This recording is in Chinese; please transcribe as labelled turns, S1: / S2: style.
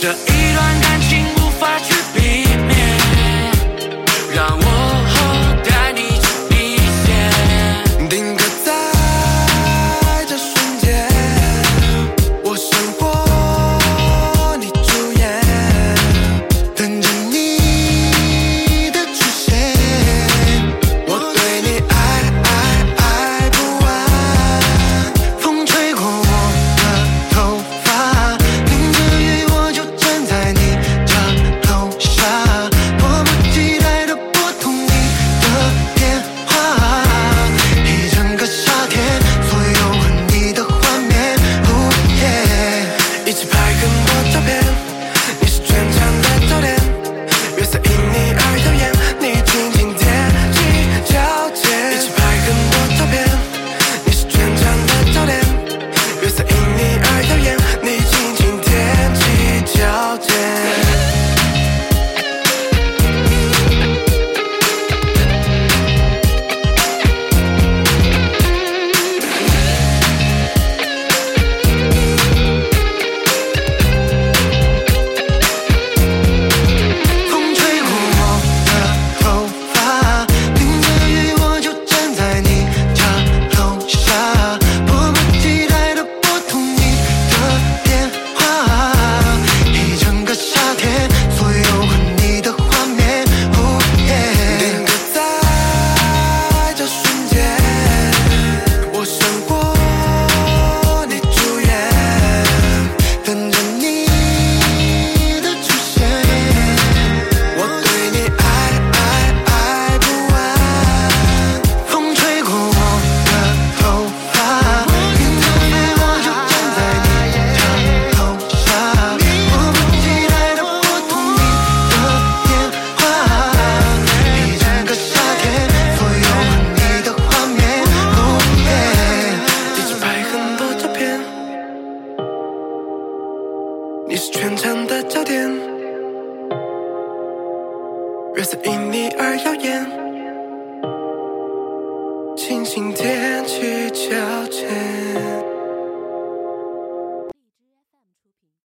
S1: 这一段感
S2: 你爱的眼。全场的焦点，月色因你而耀眼，轻轻踮起脚尖。